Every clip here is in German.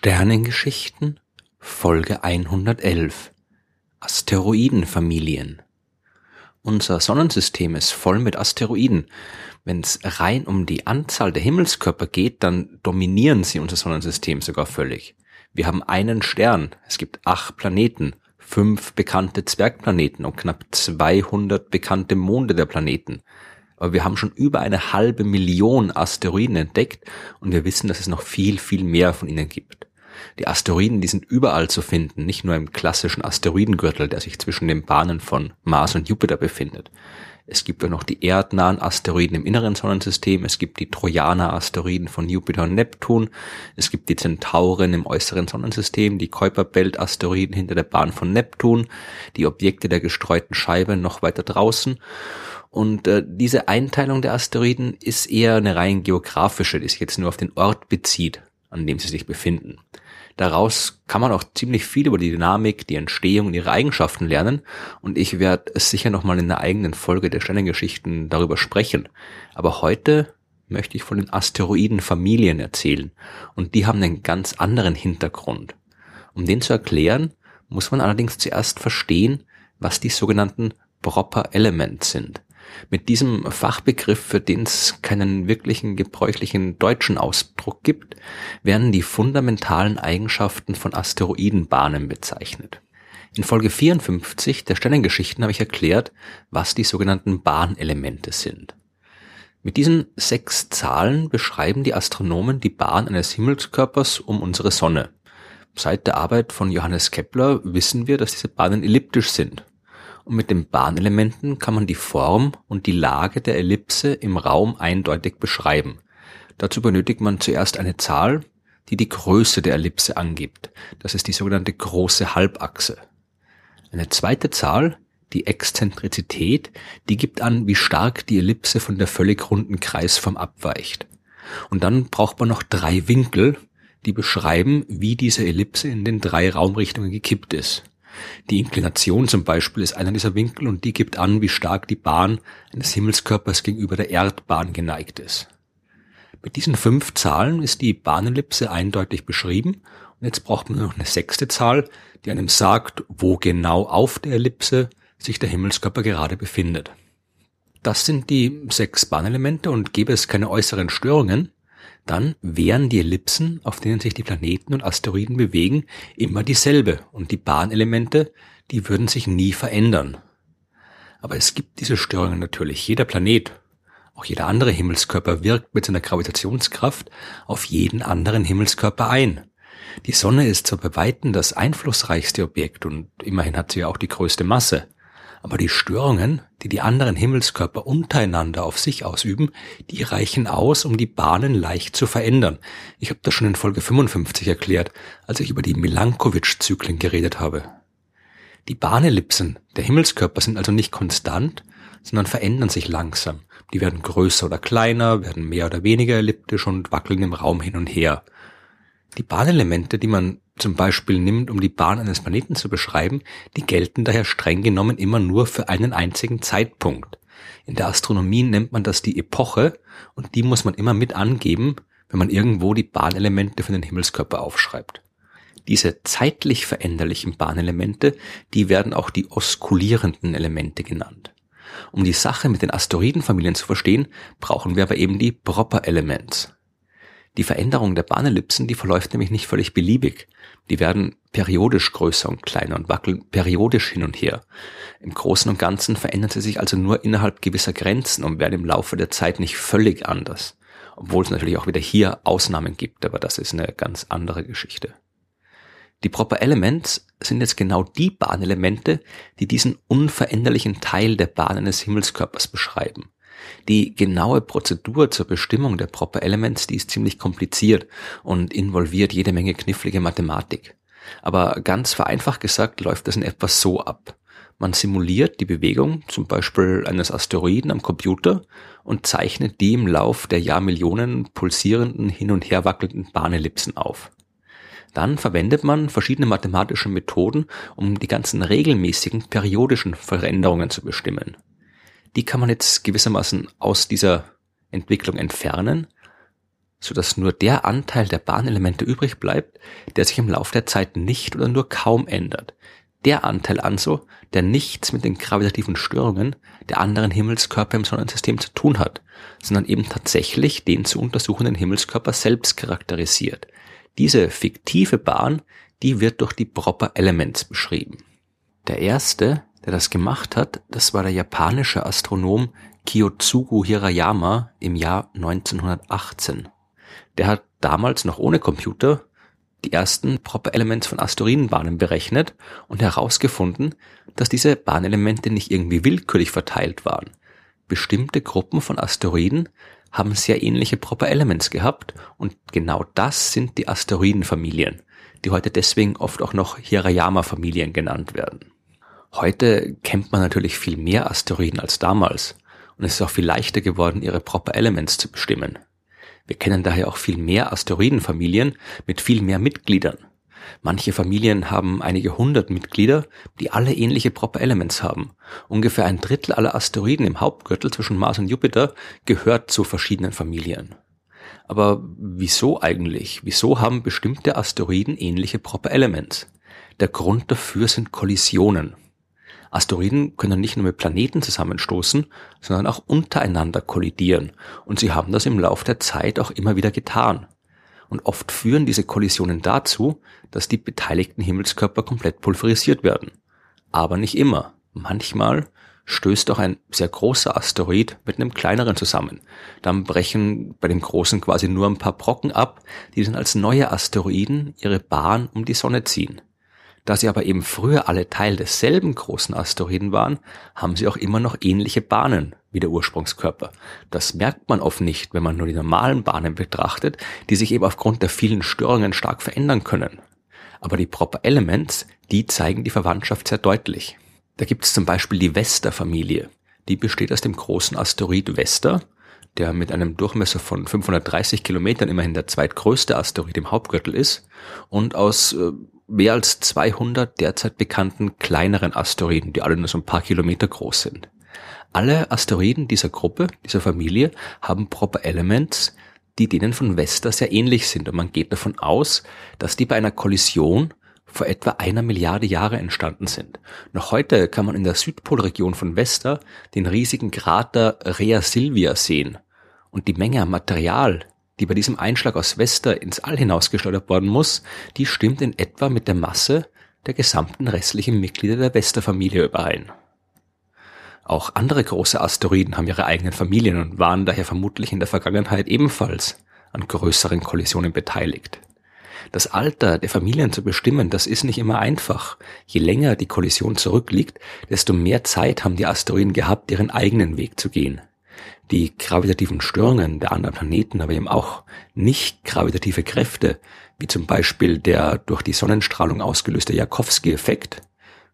Sternengeschichten Folge 111 Asteroidenfamilien Unser Sonnensystem ist voll mit Asteroiden. Wenn es rein um die Anzahl der Himmelskörper geht, dann dominieren sie unser Sonnensystem sogar völlig. Wir haben einen Stern, es gibt acht Planeten, fünf bekannte Zwergplaneten und knapp 200 bekannte Monde der Planeten. Aber wir haben schon über eine halbe Million Asteroiden entdeckt und wir wissen, dass es noch viel, viel mehr von ihnen gibt. Die Asteroiden, die sind überall zu finden, nicht nur im klassischen Asteroidengürtel, der sich zwischen den Bahnen von Mars und Jupiter befindet. Es gibt ja noch die erdnahen Asteroiden im inneren Sonnensystem, es gibt die Trojaner-Asteroiden von Jupiter und Neptun, es gibt die Zentauren im äußeren Sonnensystem, die Kuiperbelt-Asteroiden hinter der Bahn von Neptun, die Objekte der gestreuten Scheibe noch weiter draußen und äh, diese Einteilung der Asteroiden ist eher eine rein geografische, die sich jetzt nur auf den Ort bezieht, an dem sie sich befinden. Daraus kann man auch ziemlich viel über die Dynamik, die Entstehung und ihre Eigenschaften lernen und ich werde es sicher nochmal in einer eigenen Folge der Sternengeschichten darüber sprechen. Aber heute möchte ich von den Asteroidenfamilien erzählen und die haben einen ganz anderen Hintergrund. Um den zu erklären, muss man allerdings zuerst verstehen, was die sogenannten Proper Elements sind. Mit diesem Fachbegriff, für den es keinen wirklichen gebräuchlichen deutschen Ausdruck gibt, werden die fundamentalen Eigenschaften von Asteroidenbahnen bezeichnet. In Folge 54 der Sternengeschichten habe ich erklärt, was die sogenannten Bahnelemente sind. Mit diesen sechs Zahlen beschreiben die Astronomen die Bahn eines Himmelskörpers um unsere Sonne. Seit der Arbeit von Johannes Kepler wissen wir, dass diese Bahnen elliptisch sind und mit den Bahnelementen kann man die Form und die Lage der Ellipse im Raum eindeutig beschreiben. Dazu benötigt man zuerst eine Zahl, die die Größe der Ellipse angibt. Das ist die sogenannte große Halbachse. Eine zweite Zahl, die Exzentrizität, die gibt an, wie stark die Ellipse von der völlig runden Kreisform abweicht. Und dann braucht man noch drei Winkel, die beschreiben, wie diese Ellipse in den drei Raumrichtungen gekippt ist. Die Inklination zum Beispiel ist einer dieser Winkel und die gibt an, wie stark die Bahn eines Himmelskörpers gegenüber der Erdbahn geneigt ist. Mit diesen fünf Zahlen ist die Bahnellipse eindeutig beschrieben und jetzt braucht man noch eine sechste Zahl, die einem sagt, wo genau auf der Ellipse sich der Himmelskörper gerade befindet. Das sind die sechs Bahnelemente und gäbe es keine äußeren Störungen, dann wären die Ellipsen, auf denen sich die Planeten und Asteroiden bewegen, immer dieselbe und die Bahnelemente, die würden sich nie verändern. Aber es gibt diese Störungen natürlich. Jeder Planet, auch jeder andere Himmelskörper wirkt mit seiner Gravitationskraft auf jeden anderen Himmelskörper ein. Die Sonne ist zwar bei Weitem das einflussreichste Objekt und immerhin hat sie ja auch die größte Masse, aber die Störungen, die die anderen Himmelskörper untereinander auf sich ausüben, die reichen aus, um die Bahnen leicht zu verändern. Ich habe das schon in Folge 55 erklärt, als ich über die Milankovitch-Zyklen geredet habe. Die Bahnellipsen der Himmelskörper sind also nicht konstant, sondern verändern sich langsam. Die werden größer oder kleiner, werden mehr oder weniger elliptisch und wackeln im Raum hin und her. Die Bahnelemente, die man zum Beispiel nimmt, um die Bahn eines Planeten zu beschreiben, die gelten daher streng genommen immer nur für einen einzigen Zeitpunkt. In der Astronomie nennt man das die Epoche und die muss man immer mit angeben, wenn man irgendwo die Bahnelemente für den Himmelskörper aufschreibt. Diese zeitlich veränderlichen Bahnelemente, die werden auch die oskulierenden Elemente genannt. Um die Sache mit den Asteroidenfamilien zu verstehen, brauchen wir aber eben die Proper Elements. Die Veränderung der Bahnellipsen, die verläuft nämlich nicht völlig beliebig. Die werden periodisch größer und kleiner und wackeln periodisch hin und her. Im Großen und Ganzen verändern sie sich also nur innerhalb gewisser Grenzen und werden im Laufe der Zeit nicht völlig anders. Obwohl es natürlich auch wieder hier Ausnahmen gibt, aber das ist eine ganz andere Geschichte. Die Proper Elements sind jetzt genau die Bahnelemente, die diesen unveränderlichen Teil der Bahn eines Himmelskörpers beschreiben. Die genaue Prozedur zur Bestimmung der Proper Elements, die ist ziemlich kompliziert und involviert jede Menge knifflige Mathematik. Aber ganz vereinfacht gesagt läuft das in etwa so ab. Man simuliert die Bewegung zum Beispiel eines Asteroiden am Computer und zeichnet die im Lauf der Jahrmillionen pulsierenden, hin und her wackelnden Bahnellipsen auf. Dann verwendet man verschiedene mathematische Methoden, um die ganzen regelmäßigen periodischen Veränderungen zu bestimmen die kann man jetzt gewissermaßen aus dieser Entwicklung entfernen sodass nur der Anteil der Bahnelemente übrig bleibt, der sich im Laufe der Zeit nicht oder nur kaum ändert. Der Anteil also, der nichts mit den gravitativen Störungen der anderen Himmelskörper im Sonnensystem zu tun hat, sondern eben tatsächlich den zu untersuchenden Himmelskörper selbst charakterisiert. Diese fiktive Bahn, die wird durch die Proper Elements beschrieben. Der erste, der das gemacht hat, das war der japanische Astronom Kiyotsugu Hirayama im Jahr 1918. Der hat damals noch ohne Computer die ersten Proper Elements von Asteroidenbahnen berechnet und herausgefunden, dass diese Bahnelemente nicht irgendwie willkürlich verteilt waren. Bestimmte Gruppen von Asteroiden haben sehr ähnliche Proper Elements gehabt und genau das sind die Asteroidenfamilien, die heute deswegen oft auch noch Hirayama-Familien genannt werden. Heute kennt man natürlich viel mehr Asteroiden als damals und es ist auch viel leichter geworden, ihre Proper Elements zu bestimmen. Wir kennen daher auch viel mehr Asteroidenfamilien mit viel mehr Mitgliedern. Manche Familien haben einige hundert Mitglieder, die alle ähnliche Proper Elements haben. Ungefähr ein Drittel aller Asteroiden im Hauptgürtel zwischen Mars und Jupiter gehört zu verschiedenen Familien. Aber wieso eigentlich? Wieso haben bestimmte Asteroiden ähnliche Proper Elements? Der Grund dafür sind Kollisionen. Asteroiden können nicht nur mit Planeten zusammenstoßen, sondern auch untereinander kollidieren. Und sie haben das im Laufe der Zeit auch immer wieder getan. Und oft führen diese Kollisionen dazu, dass die beteiligten Himmelskörper komplett pulverisiert werden. Aber nicht immer. Manchmal stößt auch ein sehr großer Asteroid mit einem kleineren zusammen. Dann brechen bei dem großen quasi nur ein paar Brocken ab, die dann als neue Asteroiden ihre Bahn um die Sonne ziehen. Da sie aber eben früher alle Teil desselben großen Asteroiden waren, haben sie auch immer noch ähnliche Bahnen wie der Ursprungskörper. Das merkt man oft nicht, wenn man nur die normalen Bahnen betrachtet, die sich eben aufgrund der vielen Störungen stark verändern können. Aber die Proper Elements, die zeigen die Verwandtschaft sehr deutlich. Da gibt es zum Beispiel die Vesta-Familie. Die besteht aus dem großen Asteroid Vesta, der mit einem Durchmesser von 530 Kilometern immerhin der zweitgrößte Asteroid im Hauptgürtel ist, und aus äh, mehr als 200 derzeit bekannten kleineren Asteroiden, die alle nur so ein paar Kilometer groß sind. Alle Asteroiden dieser Gruppe, dieser Familie, haben Proper Elements, die denen von Vesta sehr ähnlich sind. Und man geht davon aus, dass die bei einer Kollision vor etwa einer Milliarde Jahre entstanden sind. Noch heute kann man in der Südpolregion von Vesta den riesigen Krater Rea Silvia sehen. Und die Menge an Material, die bei diesem Einschlag aus Vesta ins All hinausgeschleudert worden muss, die stimmt in etwa mit der Masse der gesamten restlichen Mitglieder der Vesta-Familie überein. Auch andere große Asteroiden haben ihre eigenen Familien und waren daher vermutlich in der Vergangenheit ebenfalls an größeren Kollisionen beteiligt. Das Alter der Familien zu bestimmen, das ist nicht immer einfach. Je länger die Kollision zurückliegt, desto mehr Zeit haben die Asteroiden gehabt, ihren eigenen Weg zu gehen die gravitativen Störungen der anderen Planeten, aber eben auch nicht gravitative Kräfte, wie zum Beispiel der durch die Sonnenstrahlung ausgelöste Jakowski-Effekt,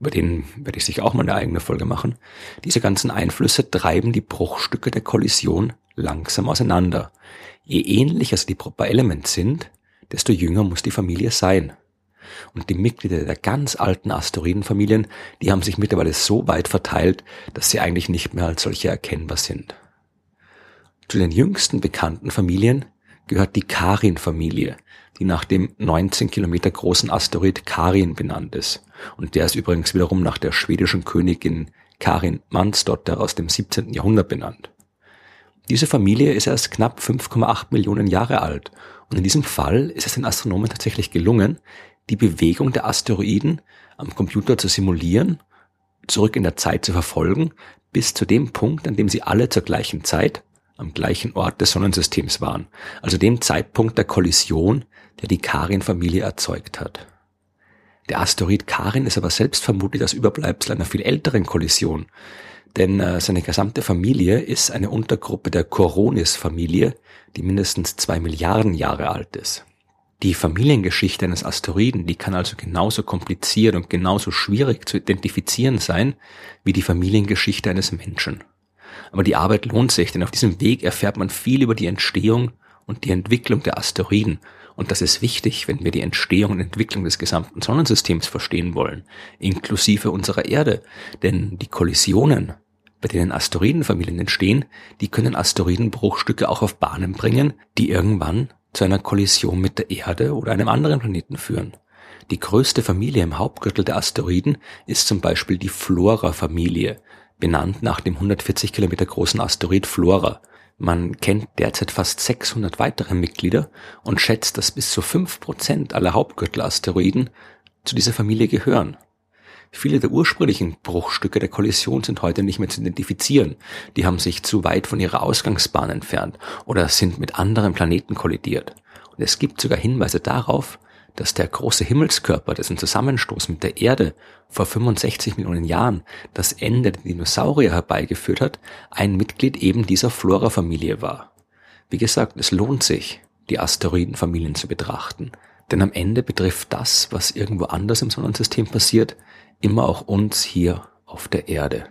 über den werde ich sicher auch mal eine eigene Folge machen, diese ganzen Einflüsse treiben die Bruchstücke der Kollision langsam auseinander. Je ähnlicher sie die Proper Elements sind, desto jünger muss die Familie sein. Und die Mitglieder der ganz alten Asteroidenfamilien, die haben sich mittlerweile so weit verteilt, dass sie eigentlich nicht mehr als solche erkennbar sind. Zu den jüngsten bekannten Familien gehört die Karin-Familie, die nach dem 19 Kilometer großen Asteroid Karin benannt ist. Und der ist übrigens wiederum nach der schwedischen Königin Karin Mansdotter aus dem 17. Jahrhundert benannt. Diese Familie ist erst knapp 5,8 Millionen Jahre alt und in diesem Fall ist es den Astronomen tatsächlich gelungen, die Bewegung der Asteroiden am Computer zu simulieren, zurück in der Zeit zu verfolgen, bis zu dem Punkt, an dem sie alle zur gleichen Zeit am gleichen Ort des Sonnensystems waren, also dem Zeitpunkt der Kollision, der die Karin-Familie erzeugt hat. Der Asteroid Karin ist aber selbst vermutlich das Überbleibsel einer viel älteren Kollision, denn äh, seine gesamte Familie ist eine Untergruppe der Coronis-Familie, die mindestens zwei Milliarden Jahre alt ist. Die Familiengeschichte eines Asteroiden, die kann also genauso kompliziert und genauso schwierig zu identifizieren sein wie die Familiengeschichte eines Menschen. Aber die Arbeit lohnt sich, denn auf diesem Weg erfährt man viel über die Entstehung und die Entwicklung der Asteroiden. Und das ist wichtig, wenn wir die Entstehung und Entwicklung des gesamten Sonnensystems verstehen wollen, inklusive unserer Erde. Denn die Kollisionen bei denen Asteroidenfamilien entstehen, die können Asteroidenbruchstücke auch auf Bahnen bringen, die irgendwann zu einer Kollision mit der Erde oder einem anderen Planeten führen. Die größte Familie im Hauptgürtel der Asteroiden ist zum Beispiel die Flora-Familie, benannt nach dem 140 Kilometer großen Asteroid Flora. Man kennt derzeit fast 600 weitere Mitglieder und schätzt, dass bis zu 5% aller Hauptgürtelasteroiden zu dieser Familie gehören. Viele der ursprünglichen Bruchstücke der Kollision sind heute nicht mehr zu identifizieren. Die haben sich zu weit von ihrer Ausgangsbahn entfernt oder sind mit anderen Planeten kollidiert. Und es gibt sogar Hinweise darauf, dass der große Himmelskörper, dessen Zusammenstoß mit der Erde vor 65 Millionen Jahren das Ende der Dinosaurier herbeigeführt hat, ein Mitglied eben dieser Flora-Familie war. Wie gesagt, es lohnt sich, die Asteroidenfamilien zu betrachten. Denn am Ende betrifft das, was irgendwo anders im Sonnensystem passiert, immer auch uns hier auf der Erde.